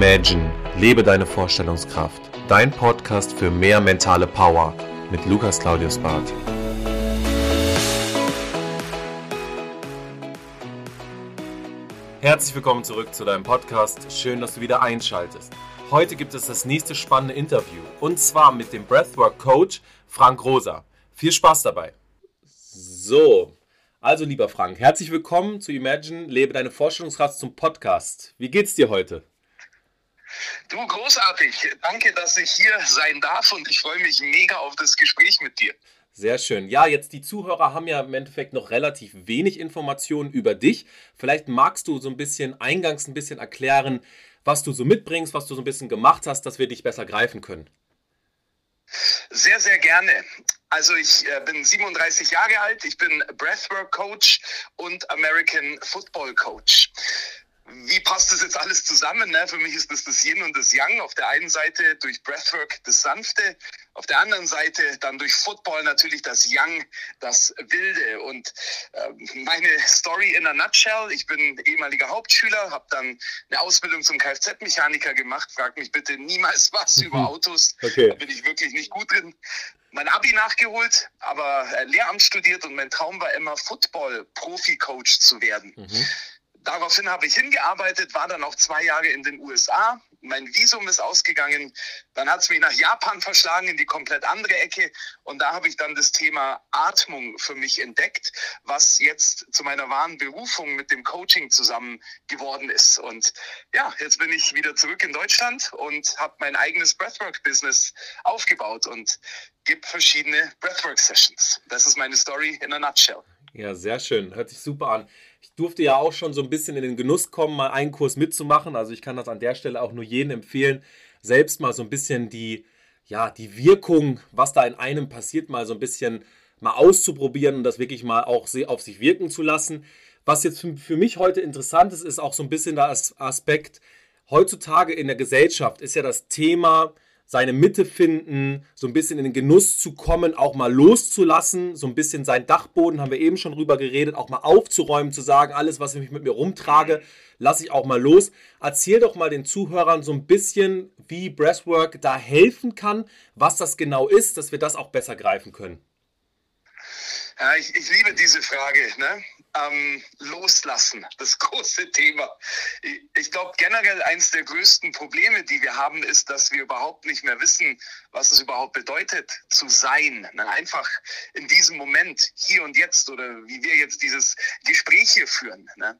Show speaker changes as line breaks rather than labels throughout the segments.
Imagine, lebe deine Vorstellungskraft. Dein Podcast für mehr mentale Power mit Lukas Claudius Barth. Herzlich willkommen zurück zu deinem Podcast. Schön, dass du wieder einschaltest. Heute gibt es das nächste spannende Interview und zwar mit dem Breathwork Coach Frank Rosa. Viel Spaß dabei. So, also lieber Frank, herzlich willkommen zu Imagine, lebe deine Vorstellungskraft zum Podcast. Wie geht's dir heute?
Du, großartig. Danke, dass ich hier sein darf und ich freue mich mega auf das Gespräch mit dir.
Sehr schön. Ja, jetzt die Zuhörer haben ja im Endeffekt noch relativ wenig Informationen über dich. Vielleicht magst du so ein bisschen eingangs ein bisschen erklären, was du so mitbringst, was du so ein bisschen gemacht hast, dass wir dich besser greifen können.
Sehr, sehr gerne. Also ich äh, bin 37 Jahre alt, ich bin Breathwork Coach und American Football Coach wie passt das jetzt alles zusammen? Ne? Für mich ist das das Yin und das Yang. Auf der einen Seite durch Breathwork das Sanfte, auf der anderen Seite dann durch Football natürlich das Yang, das Wilde. Und äh, meine Story in a nutshell, ich bin ehemaliger Hauptschüler, habe dann eine Ausbildung zum Kfz-Mechaniker gemacht. Frag mich bitte niemals was über Autos. Okay. Da bin ich wirklich nicht gut drin mein Abi nachgeholt, aber äh, Lehramt studiert und mein Traum war immer Football-Profi-Coach zu werden. Mhm. Daraufhin habe ich hingearbeitet, war dann auch zwei Jahre in den USA. Mein Visum ist ausgegangen. Dann hat es mich nach Japan verschlagen in die komplett andere Ecke. Und da habe ich dann das Thema Atmung für mich entdeckt, was jetzt zu meiner wahren Berufung mit dem Coaching zusammen geworden ist. Und ja, jetzt bin ich wieder zurück in Deutschland und habe mein eigenes Breathwork-Business aufgebaut und gebe verschiedene Breathwork-Sessions. Das ist meine Story in a nutshell.
Ja, sehr schön. Hört sich super an. Ich durfte ja auch schon so ein bisschen in den Genuss kommen, mal einen Kurs mitzumachen. Also ich kann das an der Stelle auch nur jedem empfehlen, selbst mal so ein bisschen die, ja, die Wirkung, was da in einem passiert, mal so ein bisschen mal auszuprobieren und das wirklich mal auch auf sich wirken zu lassen. Was jetzt für mich heute interessant ist, ist auch so ein bisschen der Aspekt, heutzutage in der Gesellschaft ist ja das Thema, seine Mitte finden, so ein bisschen in den Genuss zu kommen, auch mal loszulassen, so ein bisschen sein Dachboden, haben wir eben schon drüber geredet, auch mal aufzuräumen, zu sagen, alles, was ich mit mir rumtrage, lasse ich auch mal los. Erzähl doch mal den Zuhörern so ein bisschen, wie Breathwork da helfen kann, was das genau ist, dass wir das auch besser greifen können.
Ja, ich, ich liebe diese Frage. Ne? Ähm, loslassen, das große Thema. Ich, glaube, generell eines der größten Probleme, die wir haben, ist, dass wir überhaupt nicht mehr wissen, was es überhaupt bedeutet, zu sein. Einfach in diesem Moment, hier und jetzt, oder wie wir jetzt dieses Gespräch hier führen. Ne?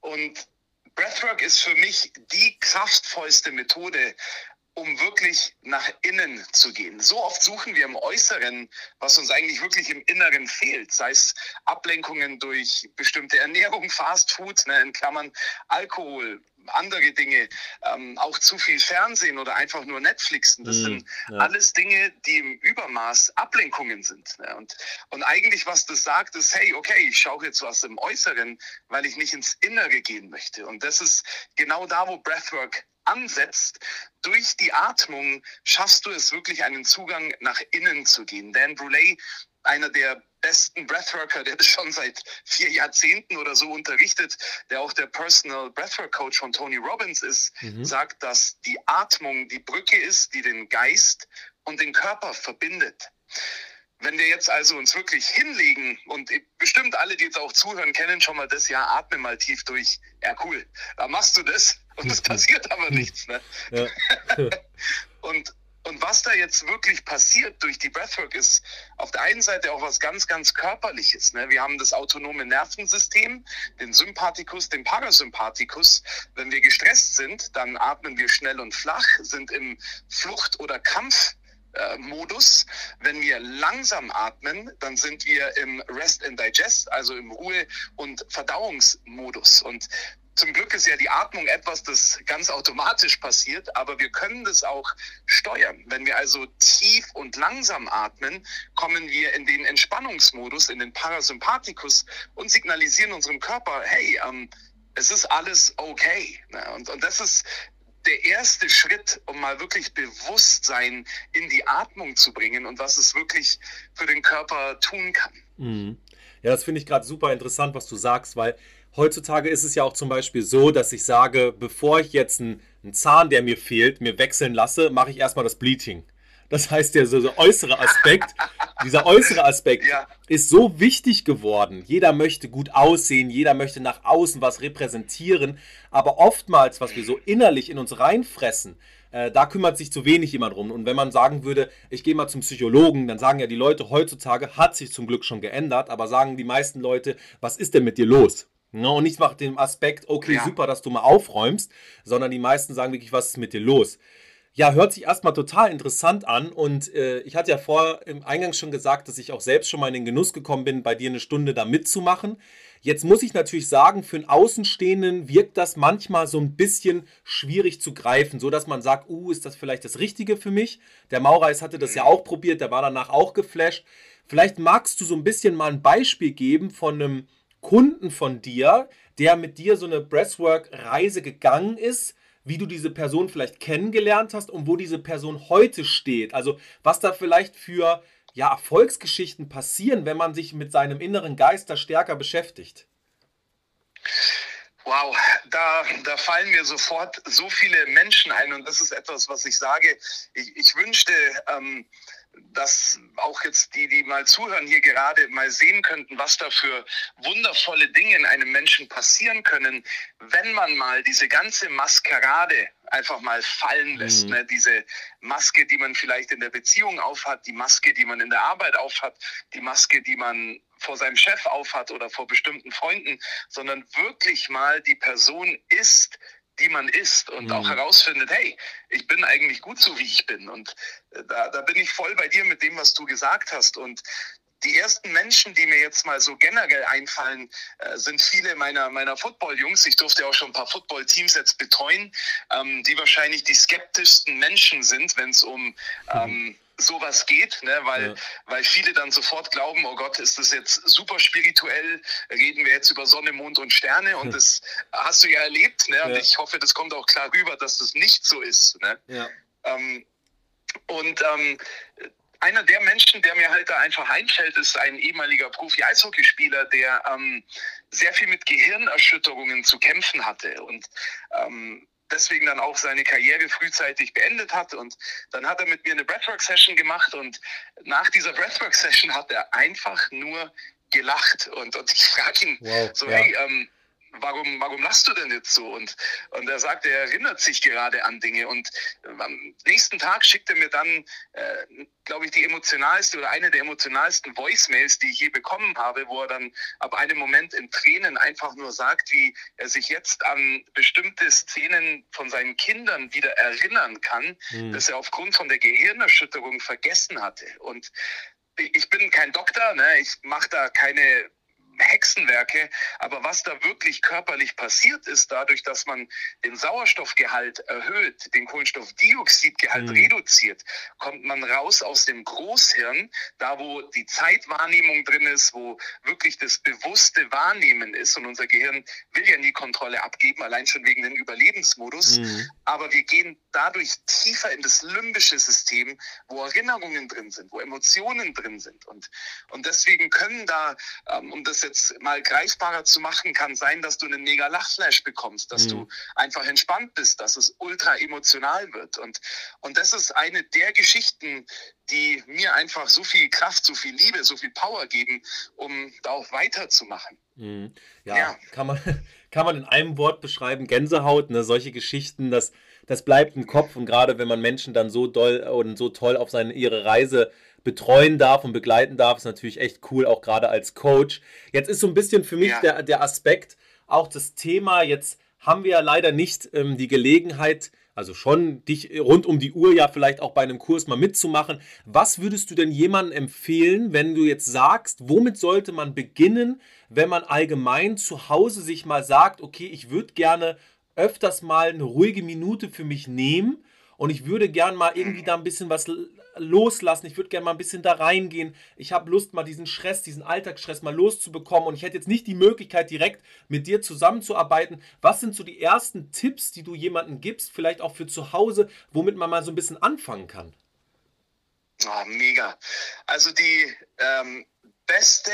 Und Breathwork ist für mich die kraftvollste Methode, um wirklich nach innen zu gehen. So oft suchen wir im Äußeren, was uns eigentlich wirklich im Inneren fehlt, sei es Ablenkungen durch bestimmte Ernährung, Fastfood, ne, in Klammern Alkohol, andere Dinge, ähm, auch zu viel Fernsehen oder einfach nur Netflixen. Das mm, sind ja. alles Dinge, die im Übermaß Ablenkungen sind. Ne? Und, und eigentlich, was das sagt, ist, hey, okay, ich schaue jetzt was im Äußeren, weil ich nicht ins Innere gehen möchte. Und das ist genau da, wo Breathwork ansetzt, durch die Atmung schaffst du es wirklich, einen Zugang nach innen zu gehen. Dan Bruley, einer der besten Breathworker, der das schon seit vier Jahrzehnten oder so unterrichtet, der auch der Personal Breathwork Coach von Tony Robbins ist, mhm. sagt, dass die Atmung die Brücke ist, die den Geist und den Körper verbindet. Wenn wir jetzt also uns wirklich hinlegen und bestimmt alle, die jetzt auch zuhören, kennen schon mal das, ja, atme mal tief durch. Ja, cool. Da machst du das und es passiert aber nichts. Ne? Ja. und, und was da jetzt wirklich passiert durch die Breathwork ist auf der einen Seite auch was ganz, ganz Körperliches. Ne? Wir haben das autonome Nervensystem, den Sympathikus, den Parasympathikus. Wenn wir gestresst sind, dann atmen wir schnell und flach, sind im Flucht- oder Kampf Modus. Wenn wir langsam atmen, dann sind wir im Rest and Digest, also im Ruhe- und Verdauungsmodus. Und zum Glück ist ja die Atmung etwas, das ganz automatisch passiert, aber wir können das auch steuern. Wenn wir also tief und langsam atmen, kommen wir in den Entspannungsmodus, in den Parasympathikus und signalisieren unserem Körper, hey, ähm, es ist alles okay. Und, und das ist der erste Schritt, um mal wirklich Bewusstsein in die Atmung zu bringen und was es wirklich für den Körper tun kann.
Mhm. Ja, das finde ich gerade super interessant, was du sagst, weil heutzutage ist es ja auch zum Beispiel so, dass ich sage, bevor ich jetzt ein einen Zahn, der mir fehlt, mir wechseln lasse, mache ich erstmal das Bleaching. Das heißt, der so, so äußere Aspekt, dieser äußere Aspekt ja. ist so wichtig geworden. Jeder möchte gut aussehen, jeder möchte nach außen was repräsentieren, aber oftmals, was wir so innerlich in uns reinfressen, äh, da kümmert sich zu wenig jemand drum. Und wenn man sagen würde, ich gehe mal zum Psychologen, dann sagen ja die Leute heutzutage, hat sich zum Glück schon geändert, aber sagen die meisten Leute, was ist denn mit dir los? No, und nicht nach dem Aspekt, okay, ja. super, dass du mal aufräumst, sondern die meisten sagen wirklich, was ist mit dir los? Ja, hört sich erstmal total interessant an. Und äh, ich hatte ja vor im Eingang schon gesagt, dass ich auch selbst schon mal in den Genuss gekommen bin, bei dir eine Stunde da mitzumachen. Jetzt muss ich natürlich sagen, für einen Außenstehenden wirkt das manchmal so ein bisschen schwierig zu greifen, so dass man sagt, uh, ist das vielleicht das Richtige für mich? Der Maureis hatte das ja auch probiert, der war danach auch geflasht. Vielleicht magst du so ein bisschen mal ein Beispiel geben von einem Kunden von dir, der mit dir so eine Breathwork-Reise gegangen ist, wie du diese Person vielleicht kennengelernt hast und wo diese Person heute steht. Also was da vielleicht für ja, Erfolgsgeschichten passieren, wenn man sich mit seinem inneren Geist da stärker beschäftigt.
Wow, da, da fallen mir sofort so viele Menschen ein und das ist etwas, was ich sage. Ich, ich wünschte, ähm, dass auch jetzt die, die mal zuhören, hier gerade mal sehen könnten, was da für wundervolle Dinge in einem Menschen passieren können, wenn man mal diese ganze Maskerade einfach mal fallen lässt. Mhm. Ne? Diese Maske, die man vielleicht in der Beziehung aufhat, die Maske, die man in der Arbeit aufhat, die Maske, die man vor seinem Chef aufhat oder vor bestimmten Freunden, sondern wirklich mal die Person ist, die man ist und mhm. auch herausfindet, hey, ich bin eigentlich gut so, wie ich bin. Und äh, da, da bin ich voll bei dir mit dem, was du gesagt hast. Und die ersten Menschen, die mir jetzt mal so generell einfallen, äh, sind viele meiner, meiner Football-Jungs. Ich durfte auch schon ein paar Football-Teams jetzt betreuen, ähm, die wahrscheinlich die skeptischsten Menschen sind, wenn es um ähm, sowas geht, ne? weil, ja. weil viele dann sofort glauben, oh Gott, ist das jetzt super spirituell, reden wir jetzt über Sonne, Mond und Sterne und das hast du ja erlebt ne? und ja. ich hoffe, das kommt auch klar rüber, dass das nicht so ist. Ne? Ja. Ähm, und ähm, einer der Menschen, der mir halt da einfach einfällt, ist ein ehemaliger Profi-Eishockeyspieler, der ähm, sehr viel mit Gehirnerschütterungen zu kämpfen hatte und ähm, deswegen dann auch seine Karriere frühzeitig beendet hat. Und dann hat er mit mir eine Breathwork-Session gemacht und nach dieser Breathwork-Session hat er einfach nur gelacht. Und, und ich frage ihn wow, so, ja. hey, ähm, warum, warum lachst du denn jetzt so? Und, und er sagt, er erinnert sich gerade an Dinge. Und am nächsten Tag schickt er mir dann, äh, glaube ich, die emotionalste oder eine der emotionalsten Voicemails, die ich je bekommen habe, wo er dann ab einem Moment in Tränen einfach nur sagt, wie er sich jetzt an bestimmte Szenen von seinen Kindern wieder erinnern kann, mhm. dass er aufgrund von der Gehirnerschütterung vergessen hatte. Und ich bin kein Doktor, ne? ich mache da keine Hexenwerke. Aber was da wirklich körperlich passiert ist, dadurch, dass man den Sauerstoffgehalt erhöht, den Kohlenstoffdioxidgehalt mhm. reduziert, kommt man raus aus dem Großhirn, da wo die Zeitwahrnehmung drin ist, wo wirklich das bewusste Wahrnehmen ist. Und unser Gehirn will ja nie Kontrolle abgeben, allein schon wegen dem Überlebensmodus. Mhm. Aber wir gehen dadurch tiefer in das limbische System, wo Erinnerungen drin sind, wo Emotionen drin sind. Und, und deswegen können da, ähm, um das jetzt mal greifbarer zu machen, kann sein, dass du einen mega Lachflash bekommst, dass mhm. du einfach entspannt bist, dass es ultra emotional wird. Und, und das ist eine der Geschichten, die mir einfach so viel Kraft, so viel Liebe, so viel Power geben, um da auch weiterzumachen.
Mhm. Ja, ja, Kann, man, kann man in einem Wort beschreiben, Gänsehaut, ne? solche Geschichten, das, das bleibt im Kopf und gerade wenn man Menschen dann so doll und so toll auf seine, ihre Reise betreuen darf und begleiten darf, ist natürlich echt cool, auch gerade als Coach. Jetzt ist so ein bisschen für mich ja. der, der Aspekt, auch das Thema, jetzt haben wir ja leider nicht ähm, die Gelegenheit, also schon dich rund um die Uhr ja vielleicht auch bei einem Kurs mal mitzumachen. Was würdest du denn jemandem empfehlen, wenn du jetzt sagst, womit sollte man beginnen, wenn man allgemein zu Hause sich mal sagt, okay, ich würde gerne öfters mal eine ruhige Minute für mich nehmen und ich würde gern mal irgendwie da ein bisschen was loslassen. Ich würde gerne mal ein bisschen da reingehen. Ich habe Lust, mal diesen Stress, diesen Alltagsstress mal loszubekommen. Und ich hätte jetzt nicht die Möglichkeit, direkt mit dir zusammenzuarbeiten. Was sind so die ersten Tipps, die du jemandem gibst, vielleicht auch für zu Hause, womit man mal so ein bisschen anfangen kann?
Oh, mega. Also die, ähm, beste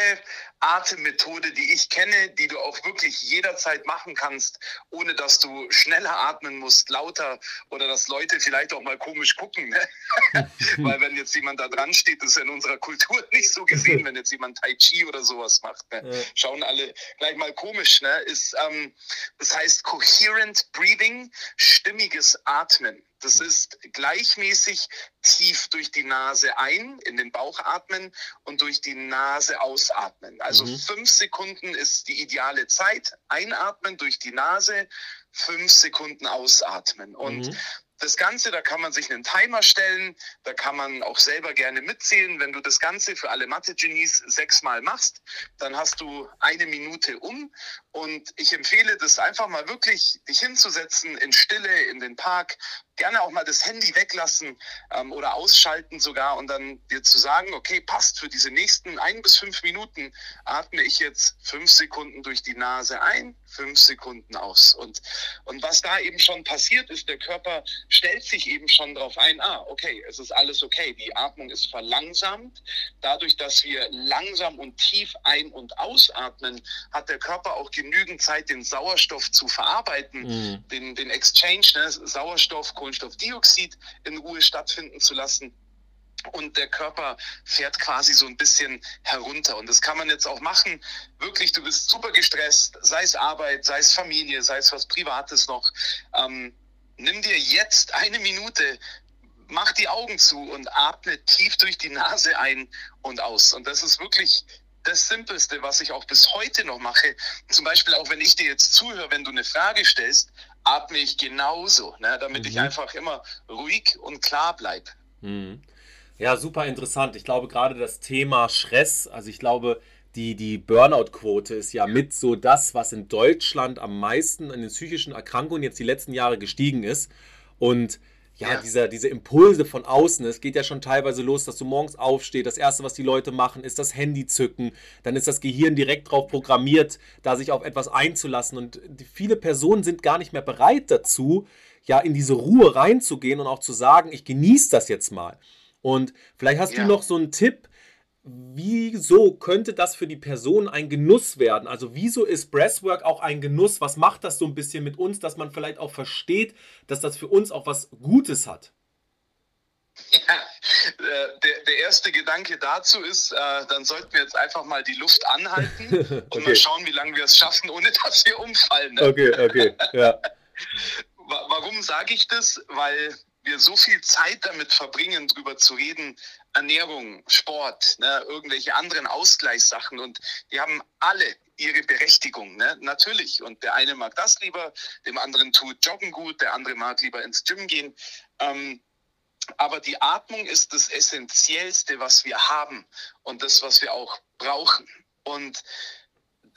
Atemmethode, die ich kenne, die du auch wirklich jederzeit machen kannst, ohne dass du schneller atmen musst, lauter oder dass Leute vielleicht auch mal komisch gucken. Ne? Weil wenn jetzt jemand da dran steht, ist in unserer Kultur nicht so gesehen, wenn jetzt jemand Tai Chi oder sowas macht. Ne? Schauen alle gleich mal komisch. Ne? Ist, ähm, das heißt Coherent Breathing, stimmiges Atmen. Das ist gleichmäßig tief durch die Nase ein, in den Bauch atmen und durch die Nase ausatmen. Also mhm. fünf Sekunden ist die ideale Zeit. Einatmen durch die Nase, fünf Sekunden ausatmen. Und mhm. Das Ganze, da kann man sich einen Timer stellen, da kann man auch selber gerne mitzählen. Wenn du das Ganze für alle Mathe-Genies sechsmal machst, dann hast du eine Minute um. Und ich empfehle das einfach mal wirklich, dich hinzusetzen in Stille, in den Park, gerne auch mal das Handy weglassen ähm, oder ausschalten sogar und dann dir zu sagen, okay, passt, für diese nächsten ein bis fünf Minuten atme ich jetzt fünf Sekunden durch die Nase ein, fünf Sekunden aus. Und, und was da eben schon passiert ist, der Körper stellt sich eben schon darauf ein, ah, okay, es ist alles okay, die Atmung ist verlangsamt. Dadurch, dass wir langsam und tief ein- und ausatmen, hat der Körper auch genügend Zeit, den Sauerstoff zu verarbeiten, mhm. den, den Exchange, ne, Sauerstoff, Kohlenstoffdioxid in Ruhe stattfinden zu lassen. Und der Körper fährt quasi so ein bisschen herunter. Und das kann man jetzt auch machen. Wirklich, du bist super gestresst, sei es Arbeit, sei es Familie, sei es was Privates noch. Ähm, nimm dir jetzt eine Minute, mach die Augen zu und atme tief durch die Nase ein und aus. Und das ist wirklich das Simpelste, was ich auch bis heute noch mache. Zum Beispiel auch, wenn ich dir jetzt zuhöre, wenn du eine Frage stellst, atme ich genauso, ne, damit mhm. ich einfach immer ruhig und klar bleibe.
Mhm. Ja, super interessant. Ich glaube gerade das Thema Stress, also ich glaube, die, die Burnout-Quote ist ja mit so das, was in Deutschland am meisten an den psychischen Erkrankungen jetzt die letzten Jahre gestiegen ist. Und ja, ja. Dieser, diese Impulse von außen, es geht ja schon teilweise los, dass du morgens aufstehst, das Erste, was die Leute machen, ist das Handy zücken, dann ist das Gehirn direkt darauf programmiert, da sich auf etwas einzulassen und viele Personen sind gar nicht mehr bereit dazu, ja, in diese Ruhe reinzugehen und auch zu sagen, ich genieße das jetzt mal. Und vielleicht hast ja. du noch so einen Tipp, wieso könnte das für die Person ein Genuss werden? Also wieso ist Breathwork auch ein Genuss? Was macht das so ein bisschen mit uns, dass man vielleicht auch versteht, dass das für uns auch was Gutes hat?
Ja, äh, der, der erste Gedanke dazu ist, äh, dann sollten wir jetzt einfach mal die Luft anhalten und okay. mal schauen, wie lange wir es schaffen, ohne dass wir umfallen. Ne?
Okay, okay, ja.
Warum sage ich das? Weil wir so viel Zeit damit verbringen, darüber zu reden, Ernährung, Sport, ne, irgendwelche anderen Ausgleichssachen und die haben alle ihre Berechtigung, ne? natürlich. Und der eine mag das lieber, dem anderen tut Joggen gut, der andere mag lieber ins Gym gehen. Ähm, aber die Atmung ist das Essentiellste, was wir haben und das, was wir auch brauchen. Und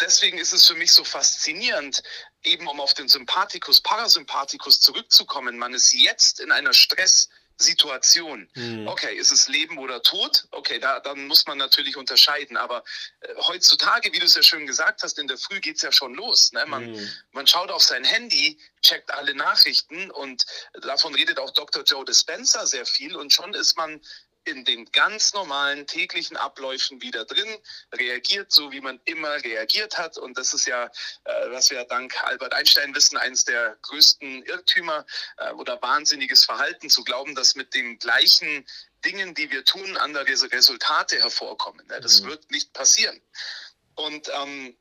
deswegen ist es für mich so faszinierend, eben um auf den Sympathikus, Parasympathikus zurückzukommen. Man ist jetzt in einer Stresssituation. Mhm. Okay, ist es Leben oder Tod? Okay, da, dann muss man natürlich unterscheiden. Aber äh, heutzutage, wie du es ja schön gesagt hast, in der Früh geht es ja schon los. Ne? Man, mhm. man schaut auf sein Handy, checkt alle Nachrichten und davon redet auch Dr. Joe Dispenza sehr viel und schon ist man in den ganz normalen täglichen Abläufen wieder drin, reagiert so, wie man immer reagiert hat. Und das ist ja, äh, was wir dank Albert Einstein wissen, eines der größten Irrtümer äh, oder wahnsinniges Verhalten, zu glauben, dass mit den gleichen Dingen, die wir tun, andere Resultate hervorkommen. Das mhm. wird nicht passieren. Und ähm,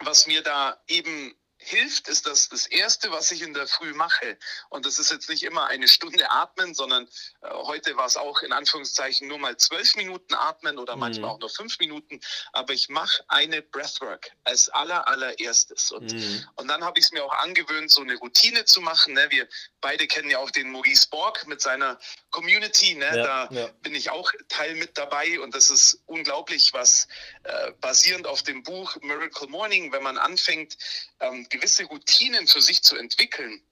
was mir da eben hilft, ist das das Erste, was ich in der Früh mache. Und das ist jetzt nicht immer eine Stunde atmen, sondern äh, heute war es auch in Anführungszeichen nur mal zwölf Minuten atmen oder mhm. manchmal auch nur fünf Minuten. Aber ich mache eine Breathwork als aller, allererstes. Und, mhm. und dann habe ich es mir auch angewöhnt, so eine Routine zu machen. Ne? Wir beide kennen ja auch den Maurice Borg mit seiner Community. Ne? Ja, da ja. bin ich auch Teil mit dabei. Und das ist unglaublich, was äh, basierend auf dem Buch Miracle Morning, wenn man anfängt, ähm, gewisse Routinen für sich zu entwickeln,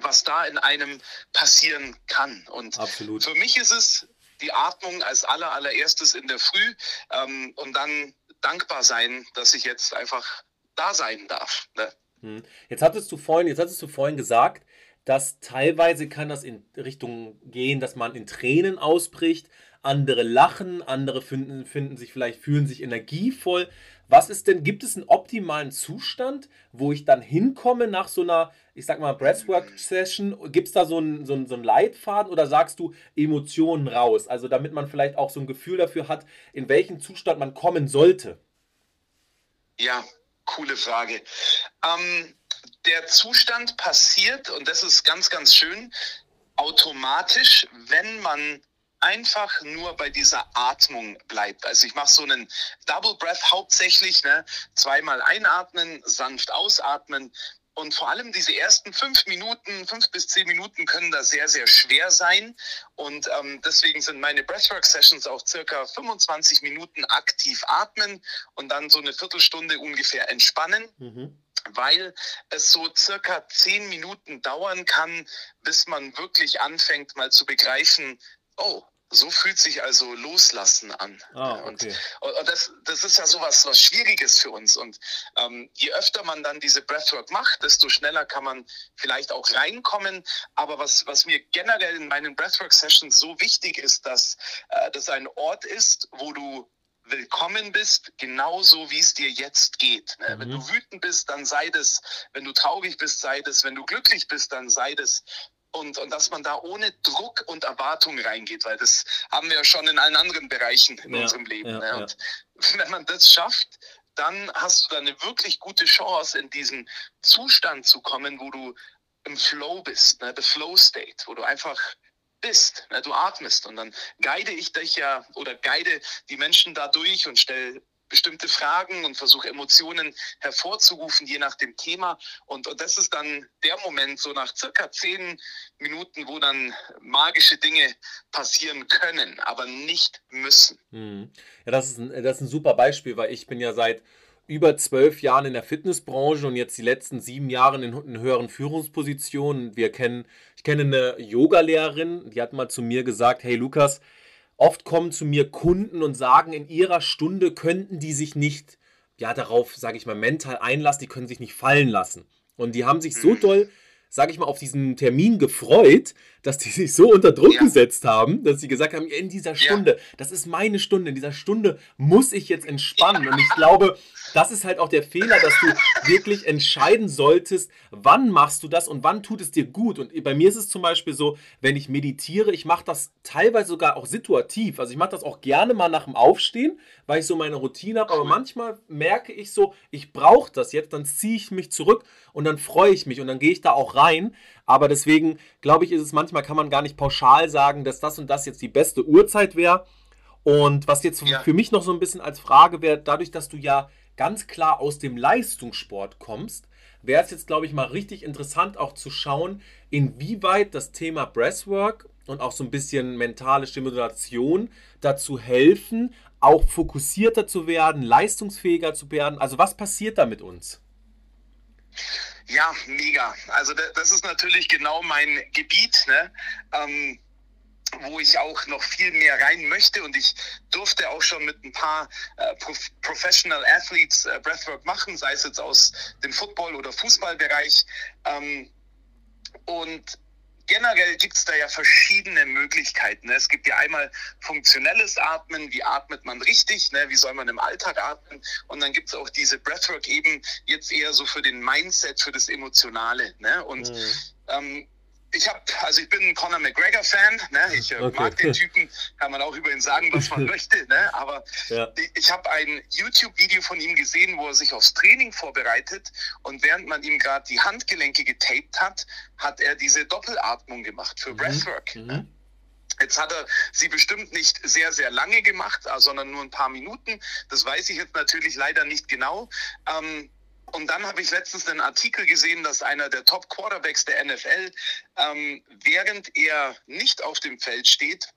was da in einem passieren kann. Und Absolut. für mich ist es die Atmung als aller, allererstes in der Früh ähm, und dann dankbar sein, dass ich jetzt einfach da sein darf. Ne?
Hm. Jetzt hattest du vorhin, jetzt hattest du vorhin gesagt, dass teilweise kann das in Richtung gehen, dass man in Tränen ausbricht, andere lachen, andere finden, finden sich vielleicht, fühlen sich energievoll. Was ist denn, gibt es einen optimalen Zustand, wo ich dann hinkomme nach so einer, ich sag mal, Breathwork-Session? Gibt es da so einen, so, einen, so einen Leitfaden oder sagst du Emotionen raus? Also damit man vielleicht auch so ein Gefühl dafür hat, in welchen Zustand man kommen sollte.
Ja, coole Frage. Ähm, der Zustand passiert, und das ist ganz, ganz schön, automatisch, wenn man einfach nur bei dieser Atmung bleibt. Also ich mache so einen Double Breath hauptsächlich, ne? zweimal einatmen, sanft ausatmen. Und vor allem diese ersten fünf Minuten, fünf bis zehn Minuten können da sehr, sehr schwer sein. Und ähm, deswegen sind meine Breathwork-Sessions auch circa 25 Minuten aktiv atmen und dann so eine Viertelstunde ungefähr entspannen. Mhm weil es so circa zehn Minuten dauern kann, bis man wirklich anfängt mal zu begreifen, oh, so fühlt sich also Loslassen an. Ah, okay. Und, und das, das ist ja sowas was Schwieriges für uns. Und ähm, je öfter man dann diese Breathwork macht, desto schneller kann man vielleicht auch reinkommen. Aber was, was mir generell in meinen Breathwork-Sessions so wichtig ist, dass äh, das ein Ort ist, wo du willkommen bist, genauso wie es dir jetzt geht. Ne? Mhm. Wenn du wütend bist, dann sei das. Wenn du traurig bist, sei das. Wenn du glücklich bist, dann sei das und, und dass man da ohne Druck und Erwartung reingeht, weil das haben wir ja schon in allen anderen Bereichen in ja, unserem Leben. Ja, ne? Und ja. wenn man das schafft, dann hast du da eine wirklich gute Chance, in diesen Zustand zu kommen, wo du im Flow bist, ne? the Flow State, wo du einfach bist, ne? du atmest und dann guide ich dich ja oder guide die Menschen da durch und stelle bestimmte Fragen und versuche Emotionen hervorzurufen, je nach dem Thema. Und, und das ist dann der Moment, so nach circa zehn Minuten, wo dann magische Dinge passieren können, aber nicht müssen.
Hm. Ja, das ist, ein, das ist ein super Beispiel, weil ich bin ja seit über zwölf Jahren in der Fitnessbranche und jetzt die letzten sieben Jahre in, höheren Führungspositionen. Wir kennen, ich kenne eine Yogalehrerin, die hat mal zu mir gesagt, hey Lukas, Oft kommen zu mir Kunden und sagen, in ihrer Stunde könnten die sich nicht, ja, darauf, sage ich mal, mental einlassen, die können sich nicht fallen lassen. Und die haben sich so mhm. doll sage ich mal, auf diesen Termin gefreut, dass die sich so unter Druck ja. gesetzt haben, dass sie gesagt haben, in dieser Stunde, ja. das ist meine Stunde, in dieser Stunde muss ich jetzt entspannen. Und ich glaube, das ist halt auch der Fehler, dass du wirklich entscheiden solltest, wann machst du das und wann tut es dir gut. Und bei mir ist es zum Beispiel so, wenn ich meditiere, ich mache das teilweise sogar auch situativ. Also ich mache das auch gerne mal nach dem Aufstehen, weil ich so meine Routine habe. Aber manchmal merke ich so, ich brauche das jetzt, dann ziehe ich mich zurück und dann freue ich mich und dann gehe ich da auch rein. Aber deswegen glaube ich, ist es manchmal, kann man gar nicht pauschal sagen, dass das und das jetzt die beste Uhrzeit wäre. Und was jetzt ja. für mich noch so ein bisschen als Frage wäre, dadurch, dass du ja ganz klar aus dem Leistungssport kommst, wäre es jetzt, glaube ich, mal richtig interessant auch zu schauen, inwieweit das Thema Breathwork und auch so ein bisschen mentale Stimulation dazu helfen, auch fokussierter zu werden, leistungsfähiger zu werden. Also was passiert da mit uns?
Ja, mega. Also das ist natürlich genau mein Gebiet, ne? Ähm, wo ich auch noch viel mehr rein möchte und ich durfte auch schon mit ein paar äh, Prof Professional Athletes äh, Breathwork machen, sei es jetzt aus dem Football- oder Fußballbereich. Ähm, und generell gibt es da ja verschiedene Möglichkeiten. Ne? Es gibt ja einmal funktionelles Atmen, wie atmet man richtig, ne? wie soll man im Alltag atmen. Und dann gibt es auch diese Breathwork eben jetzt eher so für den Mindset, für das Emotionale. Ne? Und mhm. ähm, ich habe, also ich bin ein Conor McGregor Fan. Ne? Ich äh, okay. mag den Typen, kann man auch über ihn sagen, was man möchte. Ne? Aber ja. ich, habe ein YouTube-Video von ihm gesehen, wo er sich aufs Training vorbereitet und während man ihm gerade die Handgelenke getaped hat, hat er diese Doppelatmung gemacht für mhm. Breathwork. Mhm. Ne? Jetzt hat er sie bestimmt nicht sehr, sehr lange gemacht, sondern nur ein paar Minuten. Das weiß ich jetzt natürlich leider nicht genau. Ähm, und dann habe ich letztens einen Artikel gesehen, dass einer der Top Quarterbacks der NFL, ähm, während er nicht auf dem Feld steht,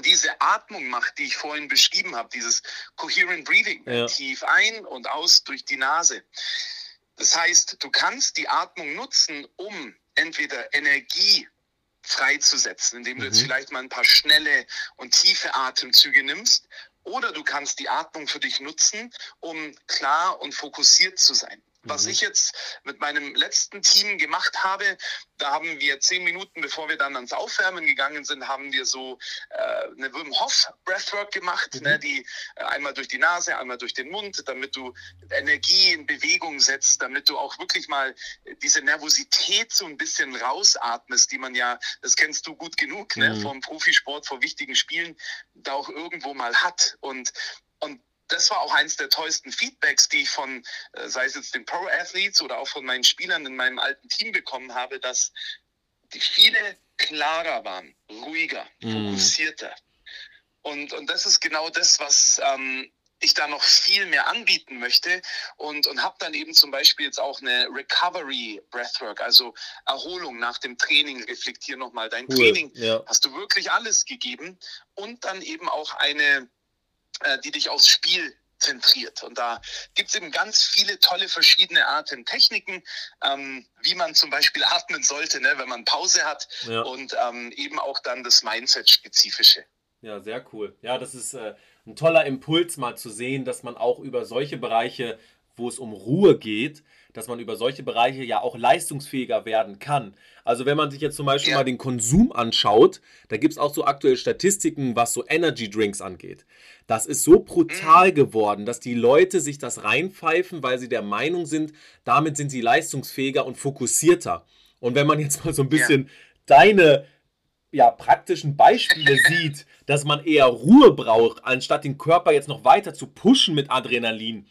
diese Atmung macht, die ich vorhin beschrieben habe, dieses Coherent Breathing, ja. tief ein und aus durch die Nase. Das heißt, du kannst die Atmung nutzen, um entweder Energie freizusetzen, indem du mhm. jetzt vielleicht mal ein paar schnelle und tiefe Atemzüge nimmst oder du kannst die Atmung für dich nutzen, um klar und fokussiert zu sein. Was mhm. ich jetzt mit meinem letzten Team gemacht habe, da haben wir zehn Minuten, bevor wir dann ans Aufwärmen gegangen sind, haben wir so äh, eine Wim Hof Breathwork gemacht, mhm. ne, die äh, einmal durch die Nase, einmal durch den Mund, damit du Energie in Bewegung setzt, damit du auch wirklich mal diese Nervosität so ein bisschen rausatmest, die man ja, das kennst du gut genug, ne, mhm. ne, vom Profisport, vor wichtigen Spielen, da auch irgendwo mal hat. Und, und das war auch eines der tollsten Feedbacks, die ich von, äh, sei es jetzt den Pro-Athletes oder auch von meinen Spielern in meinem alten Team bekommen habe, dass die viele klarer waren, ruhiger, mhm. fokussierter. Und, und das ist genau das, was ähm, ich da noch viel mehr anbieten möchte und, und habe dann eben zum Beispiel jetzt auch eine Recovery Breathwork, also Erholung nach dem Training, reflektier nochmal dein cool, Training, ja. hast du wirklich alles gegeben und dann eben auch eine äh, die dich aufs Spiel zentriert. Und da gibt es eben ganz viele tolle verschiedene Arten Techniken, ähm, wie man zum Beispiel atmen sollte, ne, wenn man Pause hat ja. und ähm, eben auch dann das Mindset-spezifische.
Ja, sehr cool. Ja, das ist äh, ein toller Impuls, mal zu sehen, dass man auch über solche Bereiche, wo es um Ruhe geht, dass man über solche Bereiche ja auch leistungsfähiger werden kann. Also wenn man sich jetzt zum Beispiel ja. mal den Konsum anschaut, da gibt es auch so aktuelle Statistiken, was so Energy Drinks angeht. Das ist so brutal mhm. geworden, dass die Leute sich das reinpfeifen, weil sie der Meinung sind, damit sind sie leistungsfähiger und fokussierter. Und wenn man jetzt mal so ein bisschen ja. deine ja, praktischen Beispiele sieht, dass man eher Ruhe braucht, anstatt den Körper jetzt noch weiter zu pushen mit Adrenalin,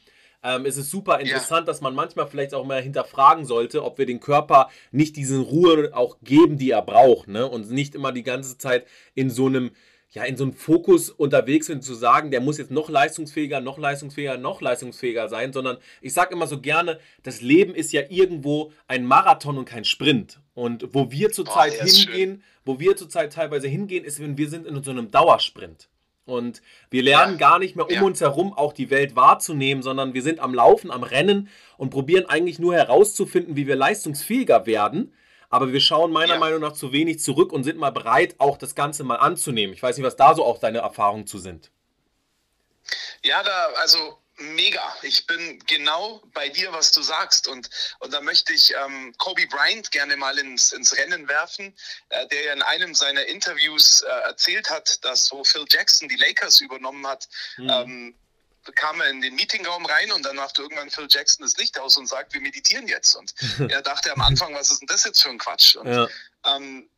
ähm, ist es super interessant, ja. dass man manchmal vielleicht auch mal hinterfragen sollte, ob wir den Körper nicht diese Ruhe auch geben, die er braucht, ne? Und nicht immer die ganze Zeit in so einem ja, in so einem Fokus unterwegs sind, zu sagen, der muss jetzt noch leistungsfähiger, noch leistungsfähiger, noch leistungsfähiger sein, sondern ich sage immer so gerne, das Leben ist ja irgendwo ein Marathon und kein Sprint. Und wo wir zurzeit oh, hingehen, schön. wo wir zurzeit teilweise hingehen, ist, wenn wir sind in so einem Dauersprint. Und wir lernen ja. gar nicht mehr um ja. uns herum auch die Welt wahrzunehmen, sondern wir sind am Laufen, am Rennen und probieren eigentlich nur herauszufinden, wie wir leistungsfähiger werden. Aber wir schauen meiner ja. Meinung nach zu wenig zurück und sind mal bereit, auch das Ganze mal anzunehmen. Ich weiß nicht, was da so auch deine Erfahrungen zu sind.
Ja, da, also mega. Ich bin genau bei dir, was du sagst. Und, und da möchte ich ähm, Kobe Bryant gerne mal ins, ins Rennen werfen, äh, der ja in einem seiner Interviews äh, erzählt hat, dass wo Phil Jackson die Lakers übernommen hat, mhm. ähm, kam er in den Meetingraum rein und dann machte irgendwann Phil Jackson das Licht aus und sagt, wir meditieren jetzt. Und er dachte am Anfang, was ist denn das jetzt für ein Quatsch? Und, ja. ähm,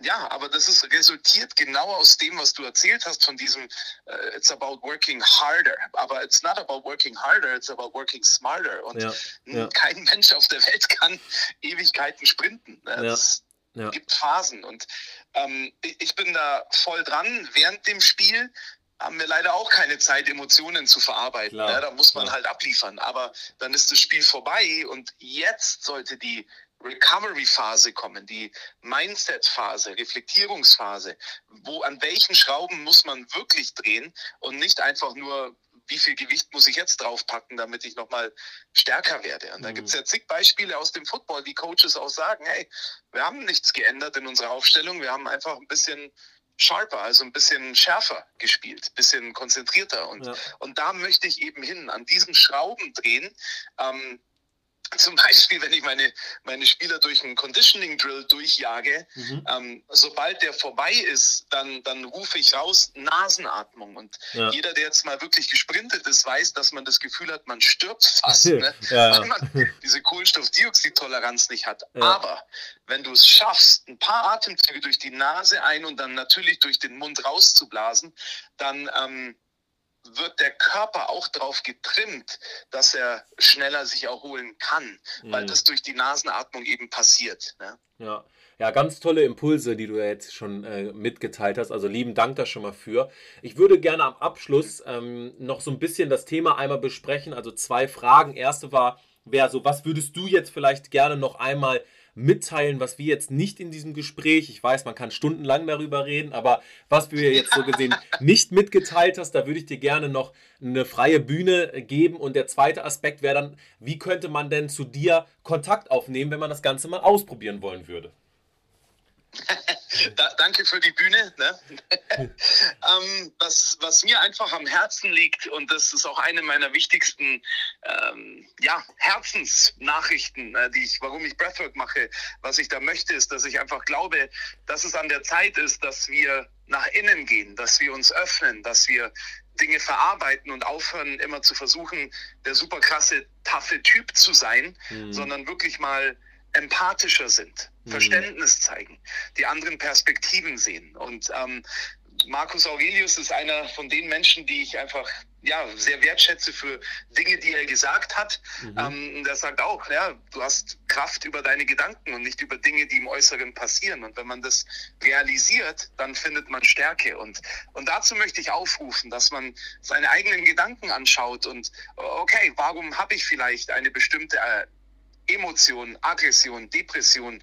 ja, aber das ist resultiert genau aus dem, was du erzählt hast, von diesem uh, It's about working harder. Aber it's not about working harder, it's about working smarter. Und ja, ja. kein Mensch auf der Welt kann Ewigkeiten sprinten. Es ja, gibt Phasen. Und ähm, ich bin da voll dran. Während dem Spiel haben wir leider auch keine Zeit, Emotionen zu verarbeiten. Klar, da muss man klar. halt abliefern. Aber dann ist das Spiel vorbei und jetzt sollte die Recovery-Phase kommen, die Mindset-Phase, Reflektierungsphase, wo an welchen Schrauben muss man wirklich drehen und nicht einfach nur, wie viel Gewicht muss ich jetzt draufpacken, damit ich nochmal stärker werde. Und da mhm. gibt es ja zig Beispiele aus dem Football, die Coaches auch sagen, hey, wir haben nichts geändert in unserer Aufstellung, wir haben einfach ein bisschen sharper, also ein bisschen schärfer gespielt, ein bisschen konzentrierter. Und, ja. und da möchte ich eben hin, an diesen Schrauben drehen. Ähm, zum Beispiel, wenn ich meine, meine Spieler durch einen Conditioning Drill durchjage, mhm. ähm, sobald der vorbei ist, dann, dann rufe ich raus Nasenatmung. Und ja. jeder, der jetzt mal wirklich gesprintet ist, weiß, dass man das Gefühl hat, man stirbt fast, ne? ja. weil man diese Kohlenstoffdioxidtoleranz nicht hat. Ja. Aber wenn du es schaffst, ein paar Atemzüge durch die Nase ein und dann natürlich durch den Mund rauszublasen, dann ähm, wird der Körper auch darauf getrimmt, dass er schneller sich erholen kann, mhm. weil das durch die Nasenatmung eben passiert. Ne?
Ja. Ja, ganz tolle Impulse, die du jetzt schon äh, mitgeteilt hast. Also lieben Dank da schon mal für. Ich würde gerne am Abschluss ähm, noch so ein bisschen das Thema einmal besprechen. Also zwei Fragen. Erste war, wer so, was würdest du jetzt vielleicht gerne noch einmal mitteilen, was wir jetzt nicht in diesem Gespräch, ich weiß, man kann stundenlang darüber reden, aber was wir jetzt so gesehen nicht mitgeteilt hast, da würde ich dir gerne noch eine freie Bühne geben. Und der zweite Aspekt wäre dann, wie könnte man denn zu dir Kontakt aufnehmen, wenn man das Ganze mal ausprobieren wollen würde?
Da, danke für die Bühne. Ne? ähm, was, was mir einfach am Herzen liegt, und das ist auch eine meiner wichtigsten ähm, ja, Herzensnachrichten, äh, die ich, warum ich Breathwork mache, was ich da möchte, ist, dass ich einfach glaube, dass es an der Zeit ist, dass wir nach innen gehen, dass wir uns öffnen, dass wir Dinge verarbeiten und aufhören, immer zu versuchen, der super krasse, taffe Typ zu sein, mhm. sondern wirklich mal empathischer sind, mhm. Verständnis zeigen, die anderen Perspektiven sehen. Und ähm, Marcus Aurelius ist einer von den Menschen, die ich einfach ja, sehr wertschätze für Dinge, die er gesagt hat. Mhm. Ähm, der sagt auch, ja, du hast Kraft über deine Gedanken und nicht über Dinge, die im Äußeren passieren. Und wenn man das realisiert, dann findet man Stärke. Und, und dazu möchte ich aufrufen, dass man seine eigenen Gedanken anschaut und, okay, warum habe ich vielleicht eine bestimmte äh, Emotion, Aggression, Depression,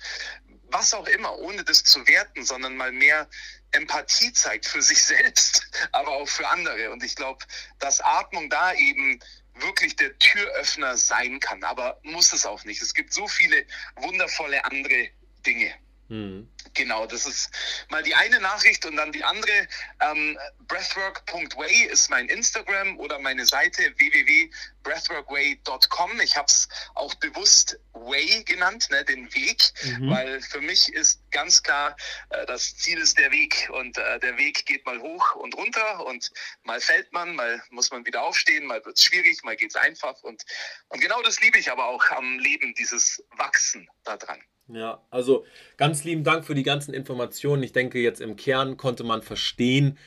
was auch immer, ohne das zu werten, sondern mal mehr Empathie zeigt für sich selbst, aber auch für andere. Und ich glaube, dass Atmung da eben wirklich der Türöffner sein kann, aber muss es auch nicht. Es gibt so viele wundervolle andere Dinge. Mhm. Genau, das ist mal die eine Nachricht und dann die andere. Ähm, breathwork.way ist mein Instagram oder meine Seite www.breathworkway.com. Ich habe es auch bewusst Way genannt, ne, den Weg, mhm. weil für mich ist ganz klar, äh, das Ziel ist der Weg und äh, der Weg geht mal hoch und runter und mal fällt man, mal muss man wieder aufstehen, mal wird es schwierig, mal geht es einfach und, und genau das liebe ich aber auch am Leben, dieses Wachsen daran.
Ja, also ganz lieben Dank für die ganzen Informationen. Ich denke, jetzt im Kern konnte man verstehen,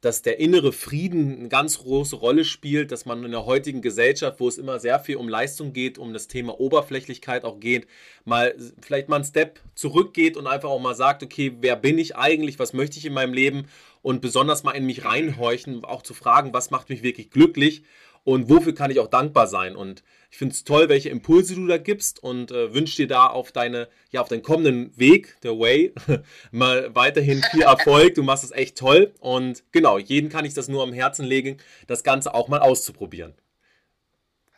dass der innere Frieden eine ganz große Rolle spielt, dass man in der heutigen Gesellschaft, wo es immer sehr viel um Leistung geht, um das Thema Oberflächlichkeit auch geht, mal vielleicht mal einen Step zurückgeht und einfach auch mal sagt, okay, wer bin ich eigentlich, was möchte ich in meinem Leben? Und besonders mal in mich reinhorchen, auch zu fragen, was macht mich wirklich glücklich und wofür kann ich auch dankbar sein. Und ich finde es toll, welche Impulse du da gibst und äh, wünsche dir da auf deine, ja, auf deinen kommenden Weg, der Way, mal weiterhin viel Erfolg. Du machst es echt toll. Und genau, jeden kann ich das nur am Herzen legen, das Ganze auch mal auszuprobieren.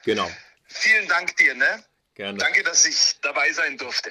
Genau.
Vielen Dank dir, ne? Gerne. Danke, dass ich dabei sein durfte.